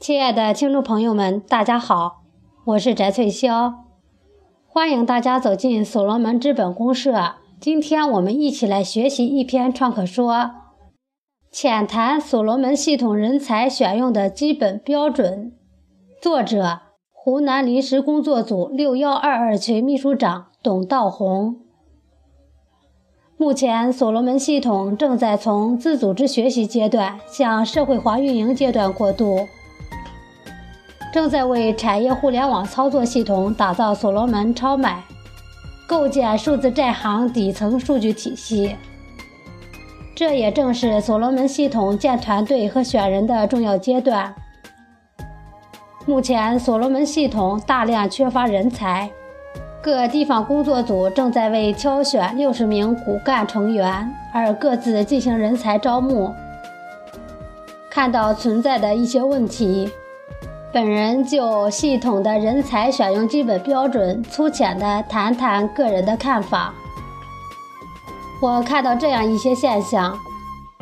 亲爱的听众朋友们，大家好，我是翟翠霄，欢迎大家走进所罗门资本公社。今天我们一起来学习一篇创客说，浅谈所罗门系统人才选用的基本标准。作者：湖南临时工作组六幺二二群秘书长董道红。目前，所罗门系统正在从自组织学习阶段向社会化运营阶段过渡，正在为产业互联网操作系统打造所罗门超买，构建数字债行底层数据体系。这也正是所罗门系统建团队和选人的重要阶段。目前，所罗门系统大量缺乏人才。各地方工作组正在为挑选六十名骨干成员而各自进行人才招募。看到存在的一些问题，本人就系统的人才选用基本标准粗浅的谈谈个人的看法。我看到这样一些现象：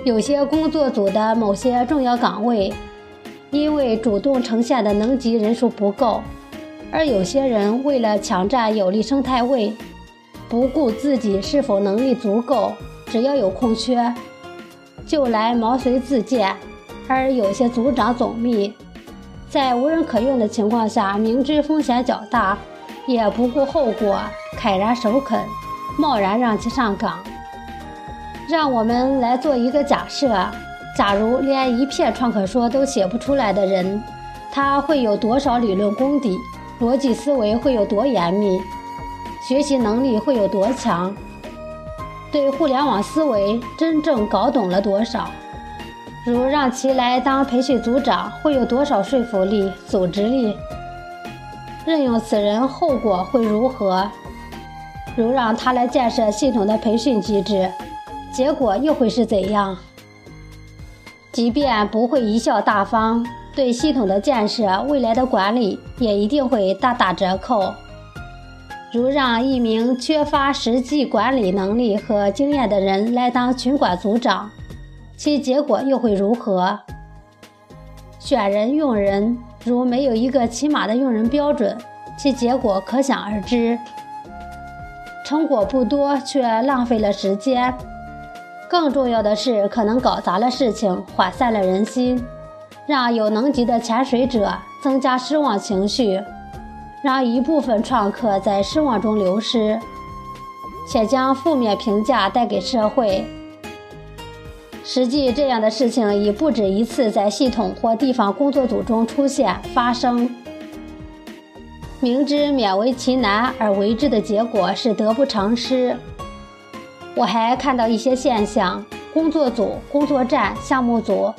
有些工作组的某些重要岗位，因为主动呈现的能级人数不够。而有些人为了抢占有利生态位，不顾自己是否能力足够，只要有空缺，就来毛遂自荐；而有些组长总秘，在无人可用的情况下，明知风险较大，也不顾后果，慨然首肯，贸然让其上岗。让我们来做一个假设：假如连一片创客说都写不出来的人，他会有多少理论功底？逻辑思维会有多严密，学习能力会有多强，对互联网思维真正搞懂了多少？如让其来当培训组长，会有多少说服力、组织力？任用此人后果会如何？如让他来建设系统的培训机制，结果又会是怎样？即便不会贻笑大方。对系统的建设、未来的管理也一定会大打折扣。如让一名缺乏实际管理能力和经验的人来当群管组长，其结果又会如何？选人用人，如没有一个起码的用人标准，其结果可想而知。成果不多，却浪费了时间；更重要的是，可能搞砸了事情，涣散了人心。让有能级的潜水者增加失望情绪，让一部分创客在失望中流失，且将负面评价带给社会。实际这样的事情已不止一次在系统或地方工作组中出现发生。明知勉为其难而为之的结果是得不偿失。我还看到一些现象：工作组、工作站、项目组。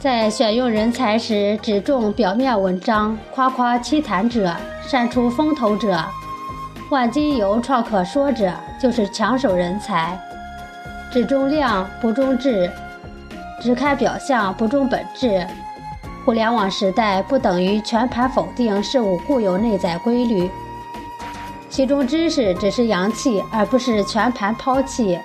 在选用人才时，只重表面文章，夸夸其谈者，善出风头者，万金油创可说者，就是抢手人才；只重量不重质，只看表象不重本质。互联网时代不等于全盘否定事物固有内在规律，其中知识只是阳气，而不是全盘抛弃。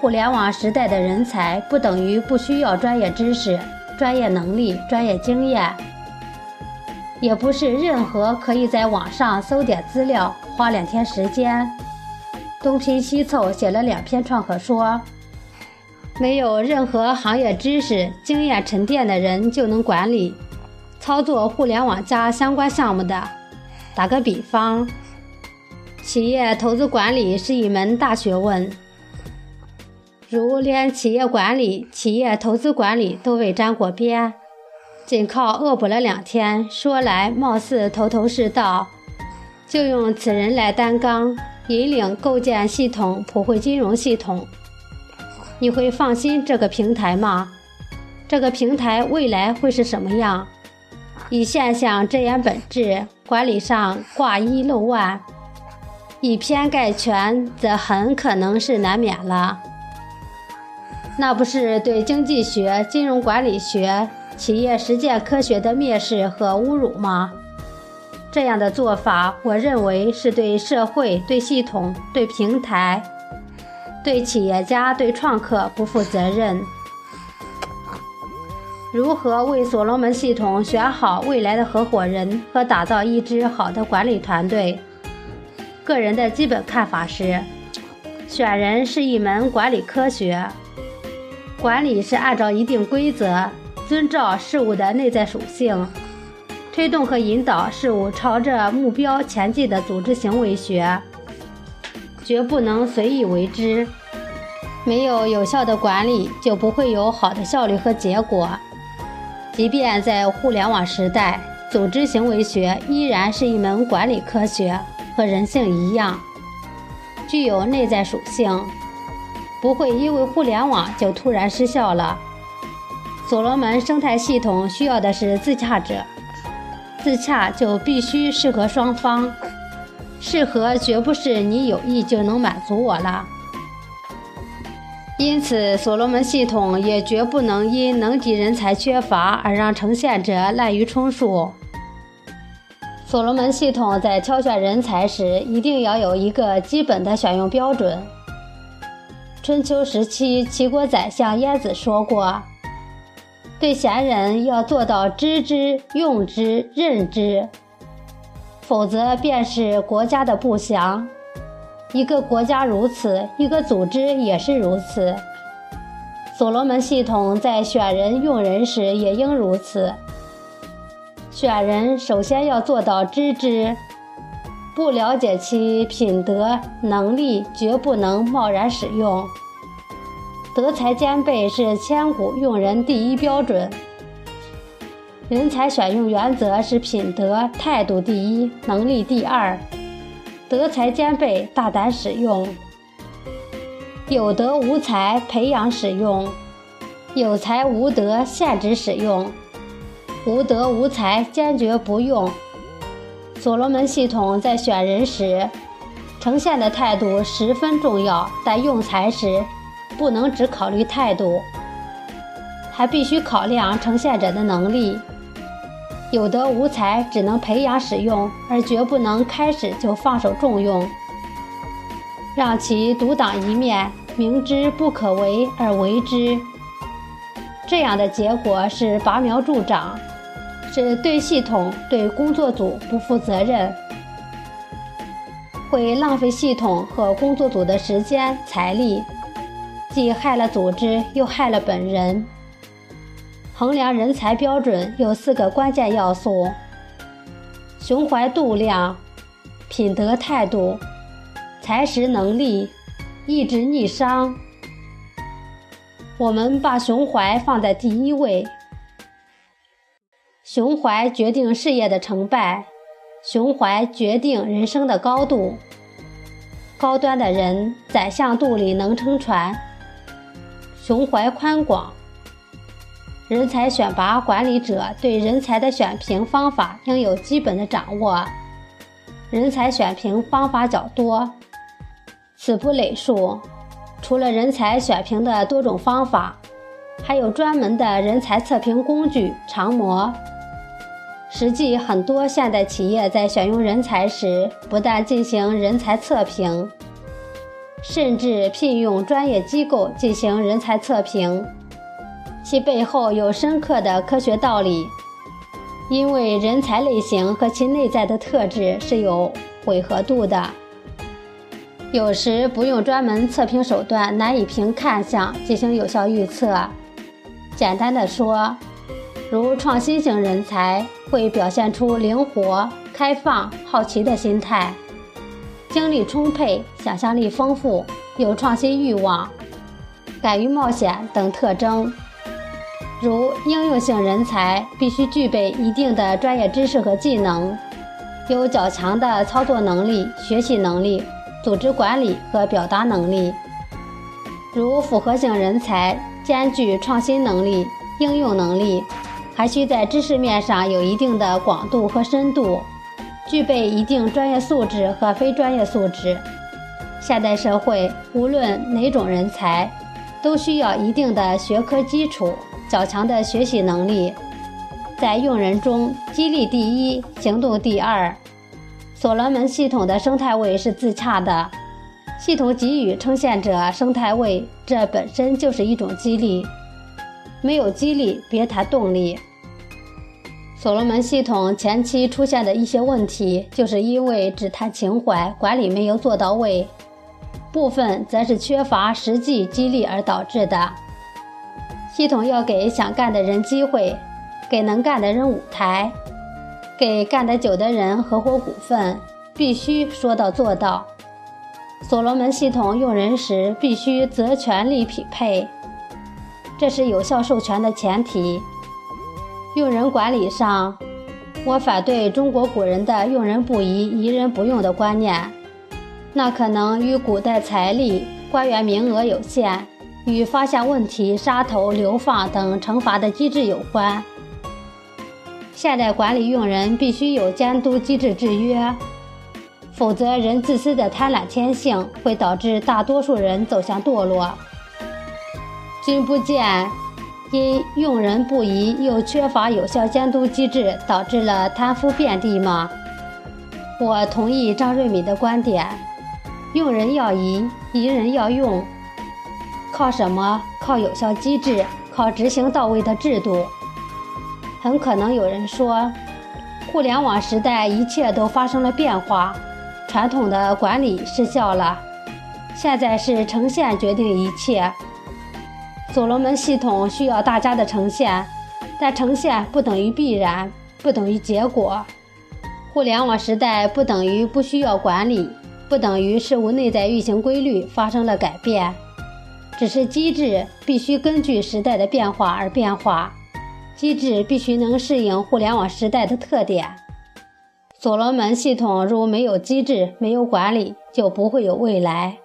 互联网时代的人才不等于不需要专业知识。专业能力、专业经验，也不是任何可以在网上搜点资料，花两天时间，东拼西凑写了两篇创客说，没有任何行业知识、经验沉淀的人就能管理、操作互联网加相关项目的。打个比方，企业投资管理是一门大学问。如连企业管理、企业投资管理都未沾过边，仅靠恶补了两天，说来貌似头头是道，就用此人来担纲，引领构建系统、普惠金融系统，你会放心这个平台吗？这个平台未来会是什么样？以现象遮掩本质，管理上挂一漏万，以偏概全，则很可能是难免了。那不是对经济学、金融管理学、企业实践科学的蔑视和侮辱吗？这样的做法，我认为是对社会、对系统、对平台、对企业家、对创客不负责任。如何为所罗门系统选好未来的合伙人和打造一支好的管理团队？个人的基本看法是：选人是一门管理科学，管理是按照一定规则，遵照事物的内在属性，推动和引导事物朝着目标前进的组织行为学，绝不能随意为之。没有有效的管理，就不会有好的效率和结果。即便在互联网时代，组织行为学依然是一门管理科学，和人性一样，具有内在属性，不会因为互联网就突然失效了。所罗门生态系统需要的是自洽者，自洽就必须适合双方，适合绝不是你有意就能满足我了。因此，所罗门系统也绝不能因能级人才缺乏而让呈现者滥竽充数。所罗门系统在挑选人才时，一定要有一个基本的选用标准。春秋时期，齐国宰相晏子说过：“对贤人要做到知之、用之、任之，否则便是国家的不祥。”一个国家如此，一个组织也是如此。所罗门系统在选人用人时也应如此。选人首先要做到知之，不了解其品德能力，绝不能贸然使用。德才兼备是千古用人第一标准。人才选用原则是品德态度第一，能力第二。德才兼备，大胆使用；有德无才，培养使用；有才无德，限制使用；无德无才，坚决不用。所罗门系统在选人时，呈现的态度十分重要，但用才时不能只考虑态度，还必须考量呈现者的能力。有德无才，只能培养使用，而绝不能开始就放手重用，让其独当一面，明知不可为而为之。这样的结果是拔苗助长，是对系统、对工作组不负责任，会浪费系统和工作组的时间财力，既害了组织，又害了本人。衡量人才标准有四个关键要素：胸怀度量、品德态度、才识能力、意志逆商。我们把胸怀放在第一位。胸怀决定事业的成败，胸怀决定人生的高度。高端的人，宰相肚里能撑船。胸怀宽广。人才选拔管理者对人才的选评方法应有基本的掌握。人才选评方法较多，此不累述。除了人才选评的多种方法，还有专门的人才测评工具常模。实际很多现代企业在选用人才时，不但进行人才测评，甚至聘用专业机构进行人才测评。其背后有深刻的科学道理，因为人才类型和其内在的特质是有吻合度的。有时不用专门测评手段，难以凭看相进行有效预测。简单的说，如创新型人才会表现出灵活、开放、好奇的心态，精力充沛、想象力丰富、有创新欲望、敢于冒险等特征。如应用性人才必须具备一定的专业知识和技能，有较强的操作能力、学习能力、组织管理和表达能力。如复合型人才兼具创新能力、应用能力，还需在知识面上有一定的广度和深度，具备一定专业素质和非专业素质。现代社会无论哪种人才，都需要一定的学科基础。较强的学习能力，在用人中激励第一，行动第二。所罗门系统的生态位是自洽的，系统给予呈现者生态位，这本身就是一种激励。没有激励，别谈动力。所罗门系统前期出现的一些问题，就是因为只谈情怀，管理没有做到位；部分则是缺乏实际激励而导致的。系统要给想干的人机会，给能干的人舞台，给干得久的人合伙股份，必须说到做到。所罗门系统用人时必须责权利匹配，这是有效授权的前提。用人管理上，我反对中国古人的“用人不疑，疑人不用”的观念。那可能与古代财力、官员名额有限，与发现问题杀头、流放等惩罚的机制有关。现代管理用人必须有监督机制制约，否则人自私的贪婪天性会导致大多数人走向堕落。君不见。因用人不疑，又缺乏有效监督机制，导致了贪腐遍地吗？我同意张瑞敏的观点，用人要疑，疑人要用。靠什么？靠有效机制，靠执行到位的制度。很可能有人说，互联网时代一切都发生了变化，传统的管理失效了，现在是呈现决定一切。所罗门系统需要大家的呈现，但呈现不等于必然，不等于结果。互联网时代不等于不需要管理，不等于事物内在运行规律发生了改变，只是机制必须根据时代的变化而变化，机制必须能适应互联网时代的特点。所罗门系统如没有机制，没有管理，就不会有未来。